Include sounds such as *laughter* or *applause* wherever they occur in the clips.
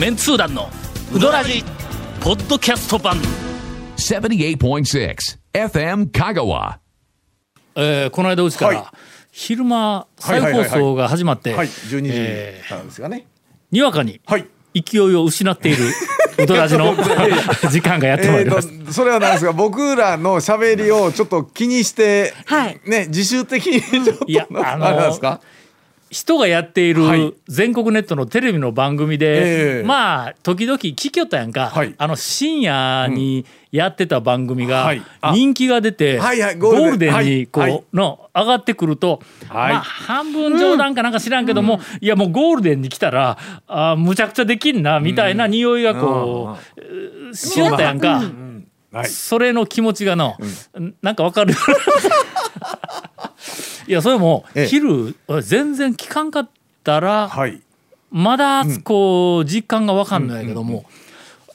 メンツー団のウドラジポッドキャスト版78.6 FM Kagawa. えーこの間うちから、はい昼間再放送が始まって、はい、12時えなんですがね。にわかにはい。勢いを失っている *laughs* ウドラジの *laughs* 時間がやってまいえります。それはなんですが僕らの喋りをちょっと気にして、はいね自主的にちょっと、いやあのあれなんですか？人がやっていはい。る全国ネットのテレビの番組で、ええ。まあ時々聞きよったやんか、はい。あの深夜にやってた番組が人気が出て、はいはいゴゴールデンにこう、はい。はいの上がってくると、はい。まあ半分冗談かなんか知らんけども、いやもうゴールデンに来たらあむちゃくちゃできんなみたいな匂いがこう、しよったやんか。はい。それの気持ちがの、なんかわかる？*laughs* いやそれもええ。昼全然聞かんかったらはい。まだこう実感がわかんないけども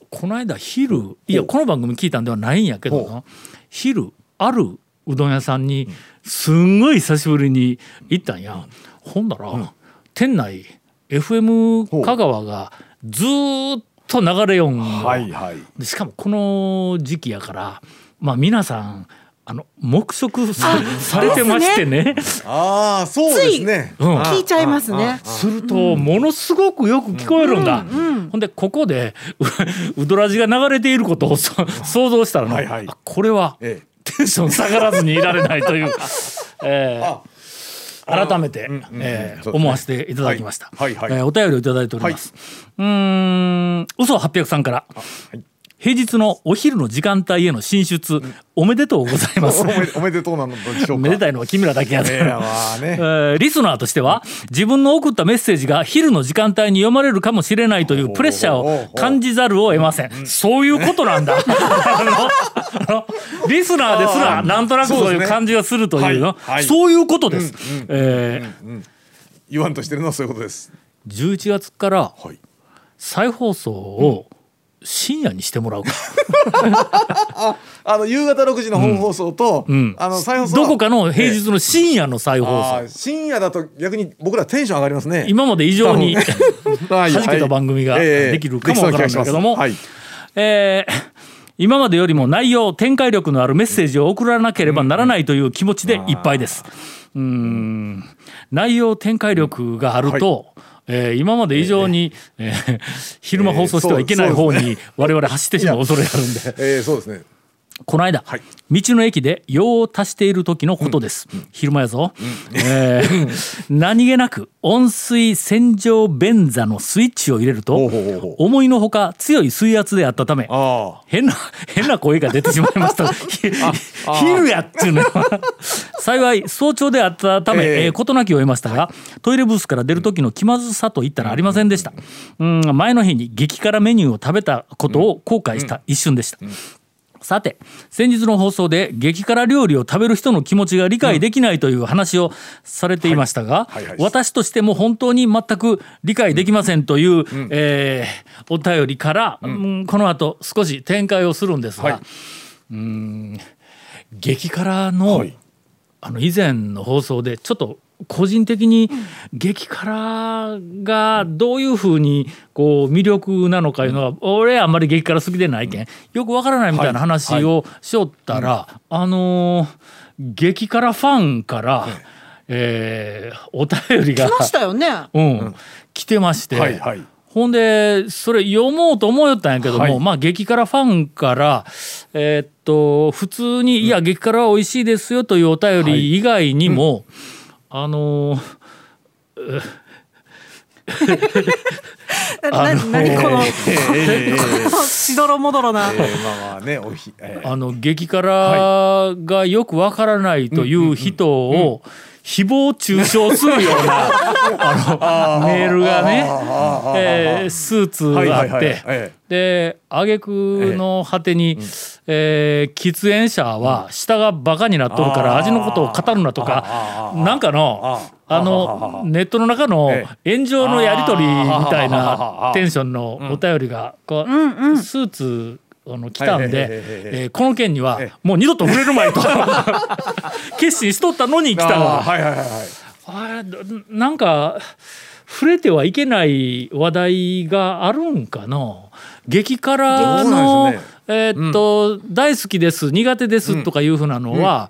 この間昼いやこの番組聞いたんではないんやけどほな昼あるうどん屋さんにすんごい久しぶりに行ったんや。ほんだら店内 FM 香川がずーっと流れよんよはいはい。でしかもこの時期やからまあ皆さんあの黙食さされてましてね。ああそうですね。うん。聞いちゃいますね。するとものすごくよく聞こえるんだ、ほんでここで *laughs* ううどらじが流れていることをそ想像したらの、はいはい。あこれはええ。テンション下がらずにいられないという、*laughs* えーあ改めて、え思わせていただきました、はいはいはい。えーお便りをいただいております、うーん嘘800さんから、平日のお昼の時間帯への進出、おめでとうございます *laughs* おめでとうなのでしょうか。めでたいのは君らだけやで、えね *laughs* え。ーリスナーとしては自分の送ったメッセージが昼の時間帯に読まれるかもしれないというプレッシャーを感じざるを得ません。そういうことなんだ。*laughs* リスナーですらなんとなくそういう感じがするというのはいはいそういうことです。えー言わんとしてるのはそういうことです。11月からはい。再放送を深夜にしてもらうか。*laughs* あの夕方6時の本放送と、うん。あの再放送。はどこかの平日の深夜の再放送。あー深夜だと逆に僕らテンション上がりますね。今まで以上に *laughs* は弾けた番組ができるかもわからんだけども。はい。えー今までよりも内容展開力のあるメッセージを送らなければならないという気持ちでいっぱいです。うーん。内容展開力があると、えー今まで以上に、えー昼間放送してはいけない方に我々走ってしまう恐れがあるんで、えー、そうですね。この間、はい。道の駅で用を足している時のことです。昼間やぞ。えー何気なく温水洗浄便座のスイッチを入れると思いのほか強い水圧であったためあ変な変な声が出てしまいました。*laughs* ひ昼やっていうの。は幸い早朝であったため、ええ。えー事なきを得ましたがトイレブースから出る時の気まずさといったらありませんでした、うん、前の日に激辛メニューを食べたことを後悔した一瞬でした、さて先日の放送で激辛料理を食べる人の気持ちが理解できないという話をされていましたが、私としても本当に全く理解できませんという、えーお便りから、うんこの後少し展開をするんですが、はい。うーん激辛の,、はい。あの以前の放送でちょっと個人的に激辛がどういうふうにこう魅力なのかいうのは俺あんまり激辛好きでないけんよくわからないみたいな話をしよったら、あのー激辛ファンから、えーお便りが来ましたよね。うん、来てまして、はいはい。ほんでそれ読もうと思いよったんやけども、はい。まあ激辛ファンからえーっと普通に「いや激辛は美味しいですよ」というお便り以外にも、あのーな、な、何この、えーこのしどろもどろな。えーまあまあねおひ、えーあの激辛がよくわからないという人を誹謗中傷するような *laughs* あのメールがね、えースーツはいはいはいあってえで挙句の果てに、えー喫煙者は舌がバカになっとるから味のことを語るなとかなんかのああのネットの中のえ炎上のやり取りみたいなテンションのお便りがこうスーツあの来たんで、えーこの件にはえもう二度と触れるまいと *laughs* 決心しとったのに来たのあーはいはいはいはい。あれどなんか触れてはいけない話題があるんかな。激辛の、ね。えーっと、大好きです苦手ですとかいうふうなのは、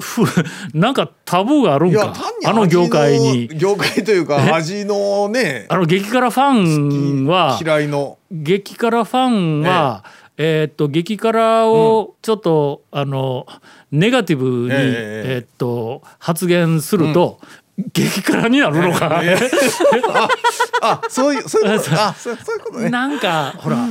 ふ *laughs* なんかタブーがあるんか？あの業界に。業界というか味のねあの激辛ファンは嫌いの。激辛ファンは、えーっと激辛をちょっと、あのネガティブに、えええーっと発言すると、激辛になるのか、あそういうそういうこと。あそうそういうことね。なんかほら、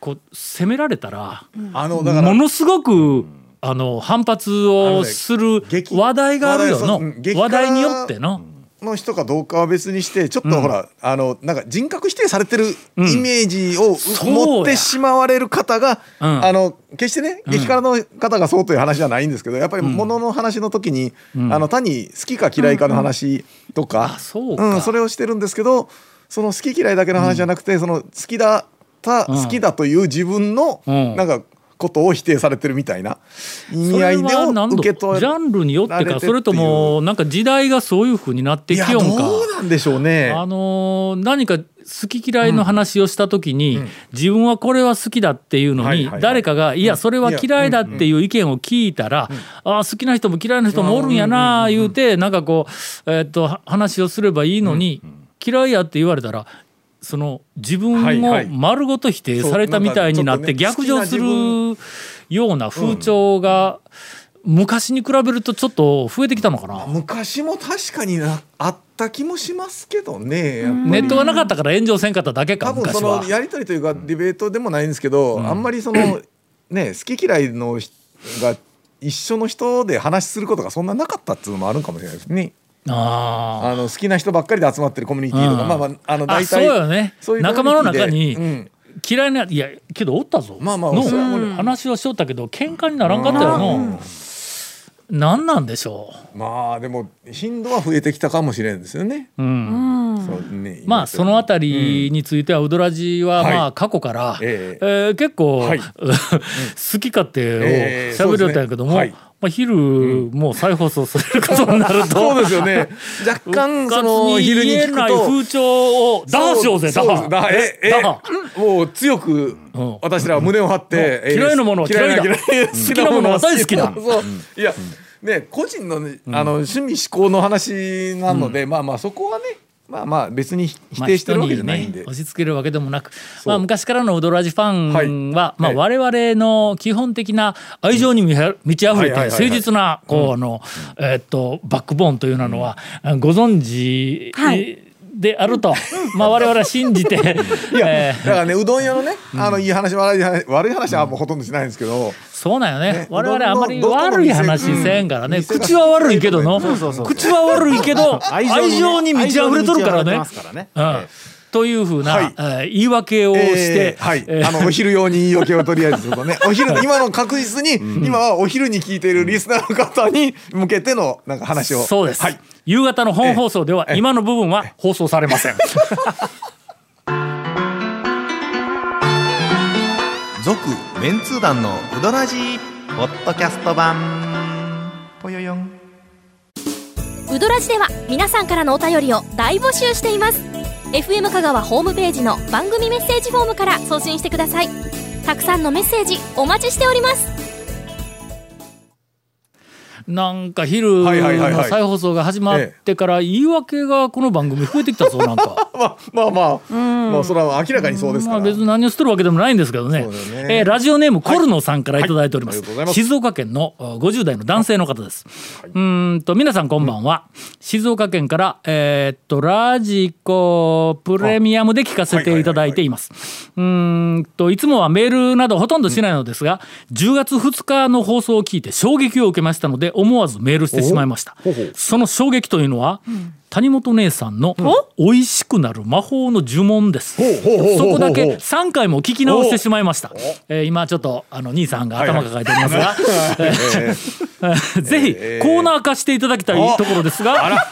こう責められたら、あのだからものすごく、あの反発をする激話題があるよの。話題によっての。の人かどうかは別にしてちょっとほら、あのなんか人格否定されてるイメージを、持ってしまわれる方が、うん。あの決してね激辛の方がそうという話じゃないんですけどやっぱりものの話の時に、あの単に好きか嫌いかの話とか、うか。ん、それをしてるんですけどその好き嫌いだけの話じゃなくて、その好きだった、うん。好きだという自分の、うん。なんかことを否定されてるみたいな。意味合いで受け取ジャンルによってかそれともなんか時代がそういうふうになってきよんか。どうなんでしょうね。あのー何か好き嫌いの話をした時に、自分はこれは好きだっていうのに誰かが「いやそれは嫌いだ」っていう意見を聞いたら「ああ好きな人も嫌いな人もおるんやな」言うてなんかこう、えーっとは話をすればいいのに嫌いやって言われたら。その自分を丸ごと否定されたみたいになって逆上する好ような風潮が昔に比べるとちょっと増えてきたのかな。昔も確かになあった気もしますけどねネットがなかったから炎上せんかっただけか多分その。やり取りというかディベートでもないんですけど、あんまりその *clears throat* ね好き嫌いの人が一緒の人で話することがそんななかったっていうのもあるかもしれないですね。ああの好きな人ばっかりで集まってるコミュニティとか、うん。まあまああのあ大体そうよね。そういう仲間の中に嫌いないやけどおったぞ。まあまあのう話をしとったけど喧嘩にならんかったよの何なんでしょまあでも頻度は増えてきたかもしれんですよね。う、うん、ねまあそのあたりについてはウドラジははい。まあ過去から、え。えー結構、はい。*laughs* 好き勝手をええ。喋りよったんやけども、そうですね。はいまあ、昼もう再放送することになると。*laughs* そうですよね。若干その昼に聞くと。風潮を打破しようぜ打破もう強くうん。私らは胸を張って、えー嫌いなものは嫌いだ。嫌い *laughs* 好きなものは大好きだ。いやね個人のねあの趣味思考の話なので、まあまあそこはねまあまあ別に否まあ定してるわけじゃないんで、人にね押し付けるわけでもなく、う。まあ、昔からのウドラジファンは、まあ、はい。我々の基本的な愛情に満ち満ち溢れて誠実なこうあの、えーっとバックボーンというのは、ご存知、はいであると、まあ我々は信じて、*laughs* えー。だからねうどん屋のねあのいい話悪い話悪い話はもうほとんどしないんですけど、そうなんよね。ね我々あまり悪い話せんからね、うん。口は悪いけどの。口は悪いけど *laughs* 愛情に満ち溢れとるからねというふうな、はい。えー言い訳をして、えーはい、えー。あのお昼用に言い訳をとりあえずするとね。*laughs* お昼今の確実に、今はお昼に聞いているリスナーの方に向けてのなんか話を。そうです、はい、夕方の本放送ではええ。今の部分は放送されません。*laughs* 続メンツー団のウドラジーポッドキャスト版。ぽよよん。ウドラジでは皆さんからのお便りを大募集しています FM 香川ホームページの番組メッセージフォームから送信してください。たくさんのメッセージお待ちしております。なんか昼はいはいはいはいの再放送が始まってから言い訳がこの番組増えてきたぞなんか。*laughs* まあまあまあ、まあそれは明らかにそうですから、まあ別に何をしてるわけでもないんですけどね。ねえーラジオネームコルノさんからいただいております。静岡県のあ50代の男性の方です。うーんと皆さんこんばんは。静岡県からえーっとラジコプレミアムで聞かせていただいています。うーんといつもはメールなどほとんどしないのですが、10月2日の放送を聞いて衝撃を受けましたので思わずメールしてしまいました。その衝撃というのは、谷本姉さんの美味しくなる魔法の呪文です。そこだけ3回も聞き直してしまいました。えー今ちょっとあの兄さんが頭抱えておりますが、*laughs* *laughs* ぜひコーナー化していただきたいところですが、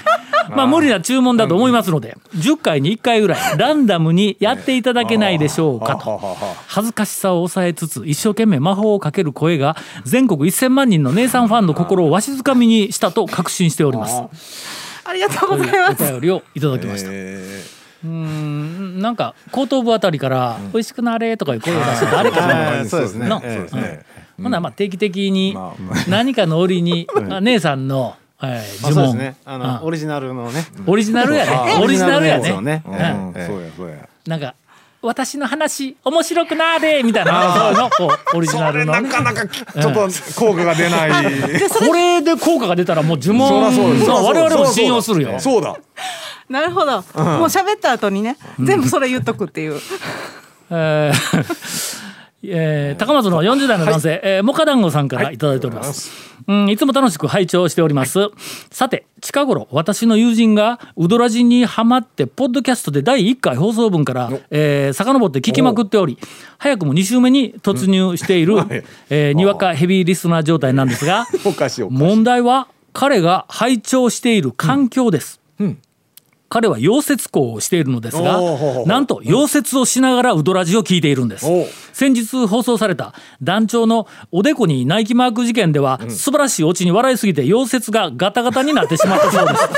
まあ無理な注文だと思いますので、10回に1回ぐらい *laughs* ランダムにやっていただけないでしょうかと。恥ずかしさを抑えつつ一生懸命魔法をかける声が全国1000万人の姉さんファンの心をわしづかみにしたと確信しております。ありがとうございます。便りをいただきました。えうーんなんか後頭部あたりから「美味しくなれ」とかいう声を出して誰かーなまあそうですね。の。そうですね。ほんならまあ定期的に何かの折にあ *laughs* 姉さんのえー呪文。あそうですね。あのうん。オリジナルのね。オリジナルやね。オリジナルやね。そうやそうやなんか私の話面白くなれみたいな。のこ *laughs* うオリジナルのね。なかなかちょっと効果が出ない。これで効果が出たらもう呪文ですそう我々も信用するよ。そうだ。なるほど。もう喋った後にね、全部それ言っとくっていう。えーえー高松の40代の男性、えーモカ団子さんからい。ただいております、うん、いつも楽しく拝聴しております、さて近頃私の友人がウドラジにハマってポッドキャストで第1回放送分から、えー、遡って聞きまくっており早くも2週目に突入している、はい。えーにわかヘビーリスナー状態なんですが *laughs* 問題は彼が拝聴している環境です、ん彼は溶接工をしているのですがなんと溶接をしながらウドラジを聞いているんです。先日放送された団長のおでこにナイキマーク事件では、素晴らしいオチに笑いすぎて溶接がガタガタになってしまったそうです、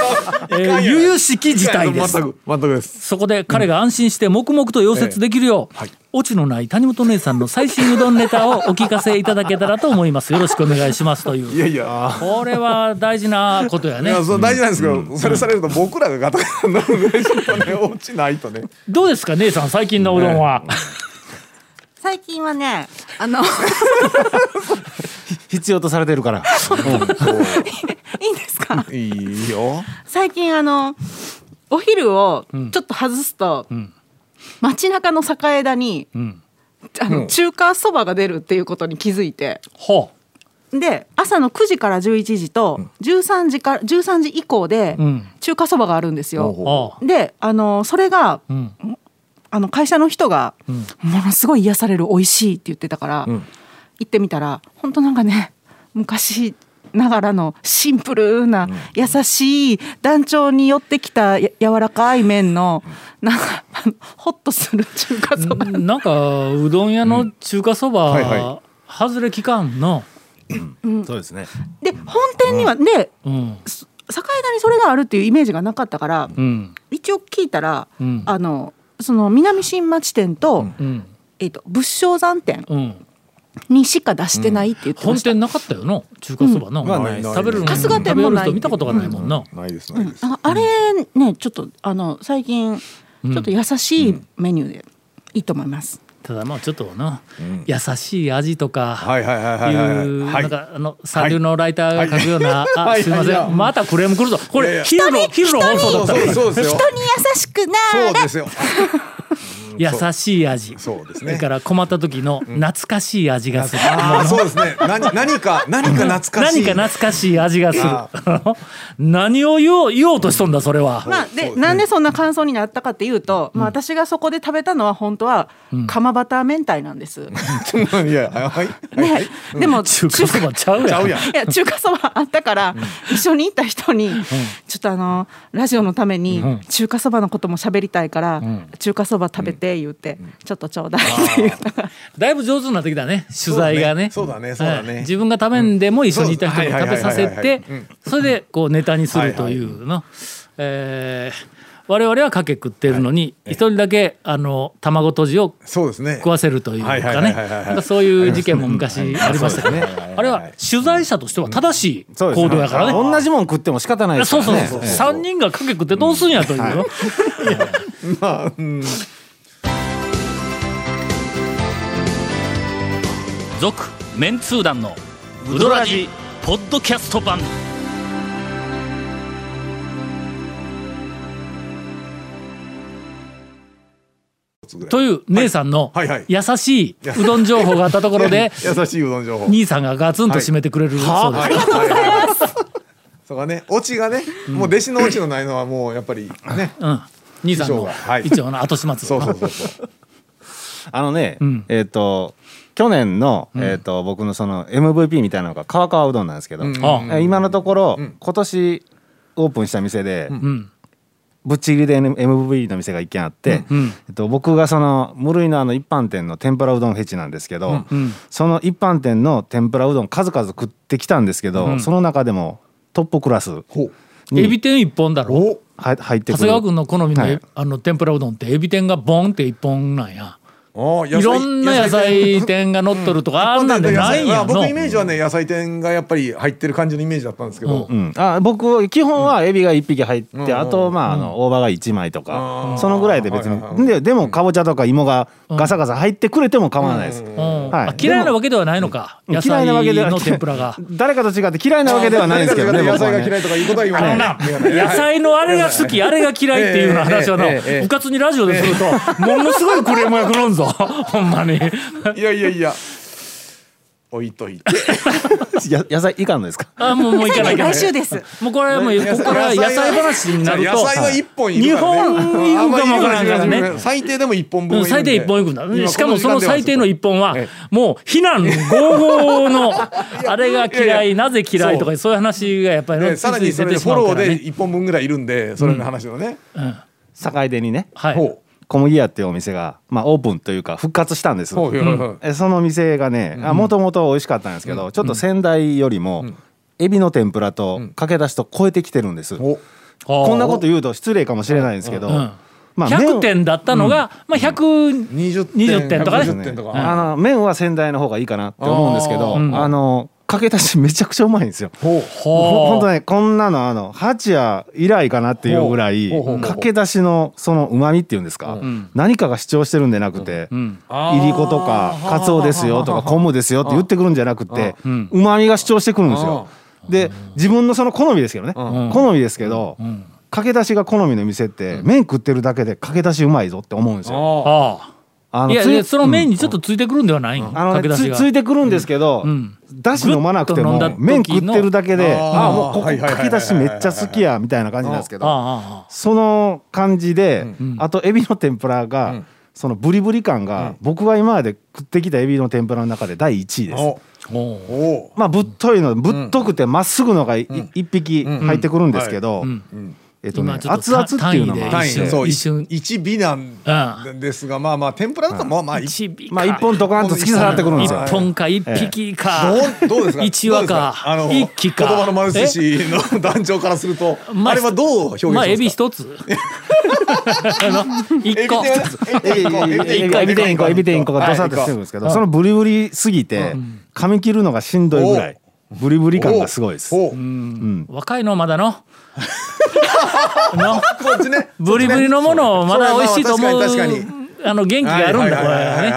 *laughs* えー、悠々しき事態です。全く全くです。そこで彼が安心して黙々と溶接できるよう、はいオチのない谷本姉さんの最新うどんネタをお聞かせいただけたらと思います。よろしくお願いしますという。いやいや。これは大事なことやね。いやそう大事なんですけど、それされると僕らがガタガタになるんでちょっとね落ちないとね。どうですか姉さん最近のうどんは、最近はね、あの、必要とされてるから。いいんですか？いいよ。最近あの、お昼をちょっと外すと、ん街中の酒枝に、ん。あの中華そばが出るっていうことに気づいて、ほで朝の9時から11時と13時から13時以降でううん。中華そばがあるんですよ。ほああ。であのそれがうん。あの会社の人が、ん。ものすごい癒される美味しいって言ってたから、ん。行ってみたら本当なんかね昔ながらのシンプルな優しい団長に寄ってきたや柔らかい麺のなんかホッとする中華そば、なんかうどん屋の中華そば、はいは外れ期間の、そうですね。で本店には、でうん。酒枝にそれがあるっていうイメージがなかったから、うん。一応聞いたら、うん。あのその南新町店と,、うん。えっと仏生山店うん、にしか出してないって言ってました。本店なかったよの中華そばの、食べるの春日店見たことがないもんな、ないですないです、ああれねちょっとあの最近ちょっと優しいメニューでいいと思います。ただまあちょっとな、ん。優しい味とか、はいはいはいはいはい。いうはい。なんかあの三流のライターが書くような、あはい。すいません、はい。またクレーム来るぞ。これ昼の昼の放送だ人に優しくなそうですよ優しい味。そうですね。それから困った時の懐かしい味がする、ああそうですね。何何か何か懐かしい。*laughs* 何か懐かしい味がする。あ *laughs* 何を言おう言おうとしとんだそれは、まあでなんでそんな感想になったかっていうと、まあ私がそこで食べたのは本当は釜バター明太なんです。*laughs* いやはいはいね、でも中華そばちゃうやん。いや中華そばあったから、一緒に行った人に、ちょっとあのラジオのためにん。中華そばのことも喋りたいから、ん。中華そば食べて言って、ちょっとちょうだいって言っただいぶ上手になってきたね *laughs* 取材がね。そうだねそうだね。はい。自分が食べんでも一緒にいた人にうん食べさせてそれでこうネタにするというの、えー我々はかけ食ってるのに一人だけあの卵とじをそうですね。食わせるというかね。そういう事件も昔ありましたけど。ね。あれは取材者としては正しい行動やからね。同じもん食っても仕方ないですからね。そうそうそう。三人がかけ食ってどうすんやというの、*laughs* まあ続メンツー団のウドラジポッドキャスト版。という姉さんの優しいうどん情報があったところで *laughs* 優しいうどん情報。兄さんがガツンと締めてくれるそうです。*laughs* そうかね。オチがねもう弟子のオチのないのはもうやっぱりねうん、兄さんの一応の後始末そうそうそうそう。あのね、うん。えっ、と去年の、えっ、と僕のその MVP みたいなのが川川うどんなんですけど、今のところ、ん。今年オープンした店で、うん。ぶっちぎりで MVP の店が一軒あって、うん。えっと、僕がその無類のあの一般店の天ぷらうどんフェチなんですけど、うん。その一般店の天ぷらうどん数々食ってきたんですけど、うん。その中でもトップクラスほう。エビ天一本だろ？入ってくる。長谷川君の好みの,、はい。あの天ぷらうどんってエビ天がボンって一本なんや。あいろんな野菜天が乗っとるとか、あんなんでないんやの。僕イメージはね野菜店がやっぱり入ってる感じのイメージだったんですけど、うん、あ僕基本はエビが1匹入って、うん。あとまああの大葉が1枚とか、そのぐらいで別に、はいはいはいででもかぼちゃとか芋がガサガサ入ってくれても構わないです、うん。はい。あ嫌いなわけではないのか、野嫌いなわけでは菜の天ぷらが。*laughs* 誰かと違って嫌いなわけではないんですけどね *laughs* 野菜が嫌いとかいうことは言わない。野菜のあれが好き、あれが嫌いっていうような話をな *laughs* ええええええ、うかつにラジオですると、ものすごいクレームが来るんぞ、*laughs* ほんまに。いやいやいや。置いといて。や野菜いかんのですか？あ、もう、もういかない。来。週です。もうこれはもう、ここから野菜話になると、野菜は一本いる日からね。本に行くかもわからんからね。最低でも一本分うん最低一本いくんだ。今しかもその最低の一本はえ、もう非難合々の、*laughs* あれが嫌い、なぜ嫌いとか、そう。いう話がやっぱりねさらにそれフォロー。で一本分ぐらいいるんでそれの話のね、境出にね。はい。ほ小麦屋っていうお店が、まあ、オープンというか復活したんです。うほうほうほうえその店がねもともと美味しかったんですけど、ちょっと先代よりも、エビの天ぷらとかけだしと超えてきてるんです、お。こんなこと言うと失礼かもしれないんですけど、うんまあ100麺点だったのが、まあ100 20 20点とかね。120点とか、あの麺は先代の方がいいかなって思うんですけどあ,、のかけだしめちゃくちゃうまいんですよ。ほう。ほほんとねこんなのあの八夜以来かなっていうぐらいかけだしのそのうまみっていうんですか、何かが主張してるんでなくて、ん。いりことかかつおですよとか昆布ですよって言ってくるんじゃなくてん。うまみが主張してくるんですよ。で自分のその好みですけどね、好みですけど、かけだしが好みの店って麺食ってるだけでかけだしうまいぞって思うんですよ。いやその麺にちょっとついてくるんではないん。あのねついてくるんですけど、ん。だし飲まなくても麺食ってるだけであー。ああもうここかけだしめっちゃ好きやみたいな感じなんですけどその感じで、あとエビの天ぷらが、ん。そのブリブリ感が、僕が今まで食ってきたエビの天ぷらの中で第1位です。まあぶっといのぶっとくてまっすぐのがい一匹入ってくるんですけど、んえっとね今ちょっと熱々っていうのもあ単位で。一瞬。一尾なんですがまあまあ天ぷらだとまあまあ一一尾か。まあ一本ドカンと突き刺さってくるんですよ。一本か一匹か、どうどうですか？*laughs* 一羽か。一匹か。言葉の丸寿司の団長からするとまああれはどう表現しますか？まあエビ一つ。*laughs* あの一個。エビ天一個エビ天一個がドサッとしてるんですけど、そのブリブリすぎて噛み切るのがしんどいぐらいブリブリ感がすごいです。若いのまだのねブリブリのものをまだ美味しいと思う確あの元気があるんだ。これはいはいはい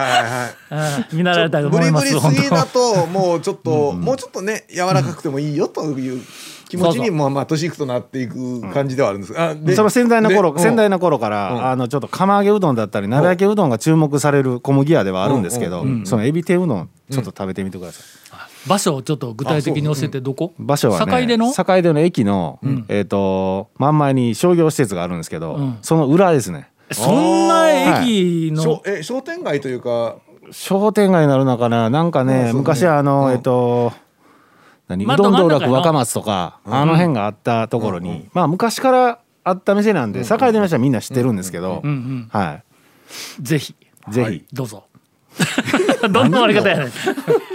はね見習いたいとブリ思います本ブリすぎだ当ともうちょっともうちょっとね柔らかくてもいいよという気持ちにもまあ年いくとなっていく感じではあるんです。あでその先代の頃で先代の頃から、あのちょっと釜揚げうどんだったり鍋焼きうどんが注目される小麦屋ではあるんですけど、そのエビ天うどんちょっと食べてみてください。場所をちょっと具体的に教えてどこ？場所はね境出の？境出の駅の、えっ、と真ん前に商業施設があるんですけど、その裏ですね。そんな駅の？しょえ商店街というか。商店街になるのかな？なんかね、ね。昔あの、うん。えっ、と何？うまどん道楽若松とか、あの辺があったところに、まあ昔からあった店なんで、境出の人はみんな知ってるんですけど、うんうんはぜひ。いぜひ、どうぞ。*laughs* どんな終わり方やねん *laughs*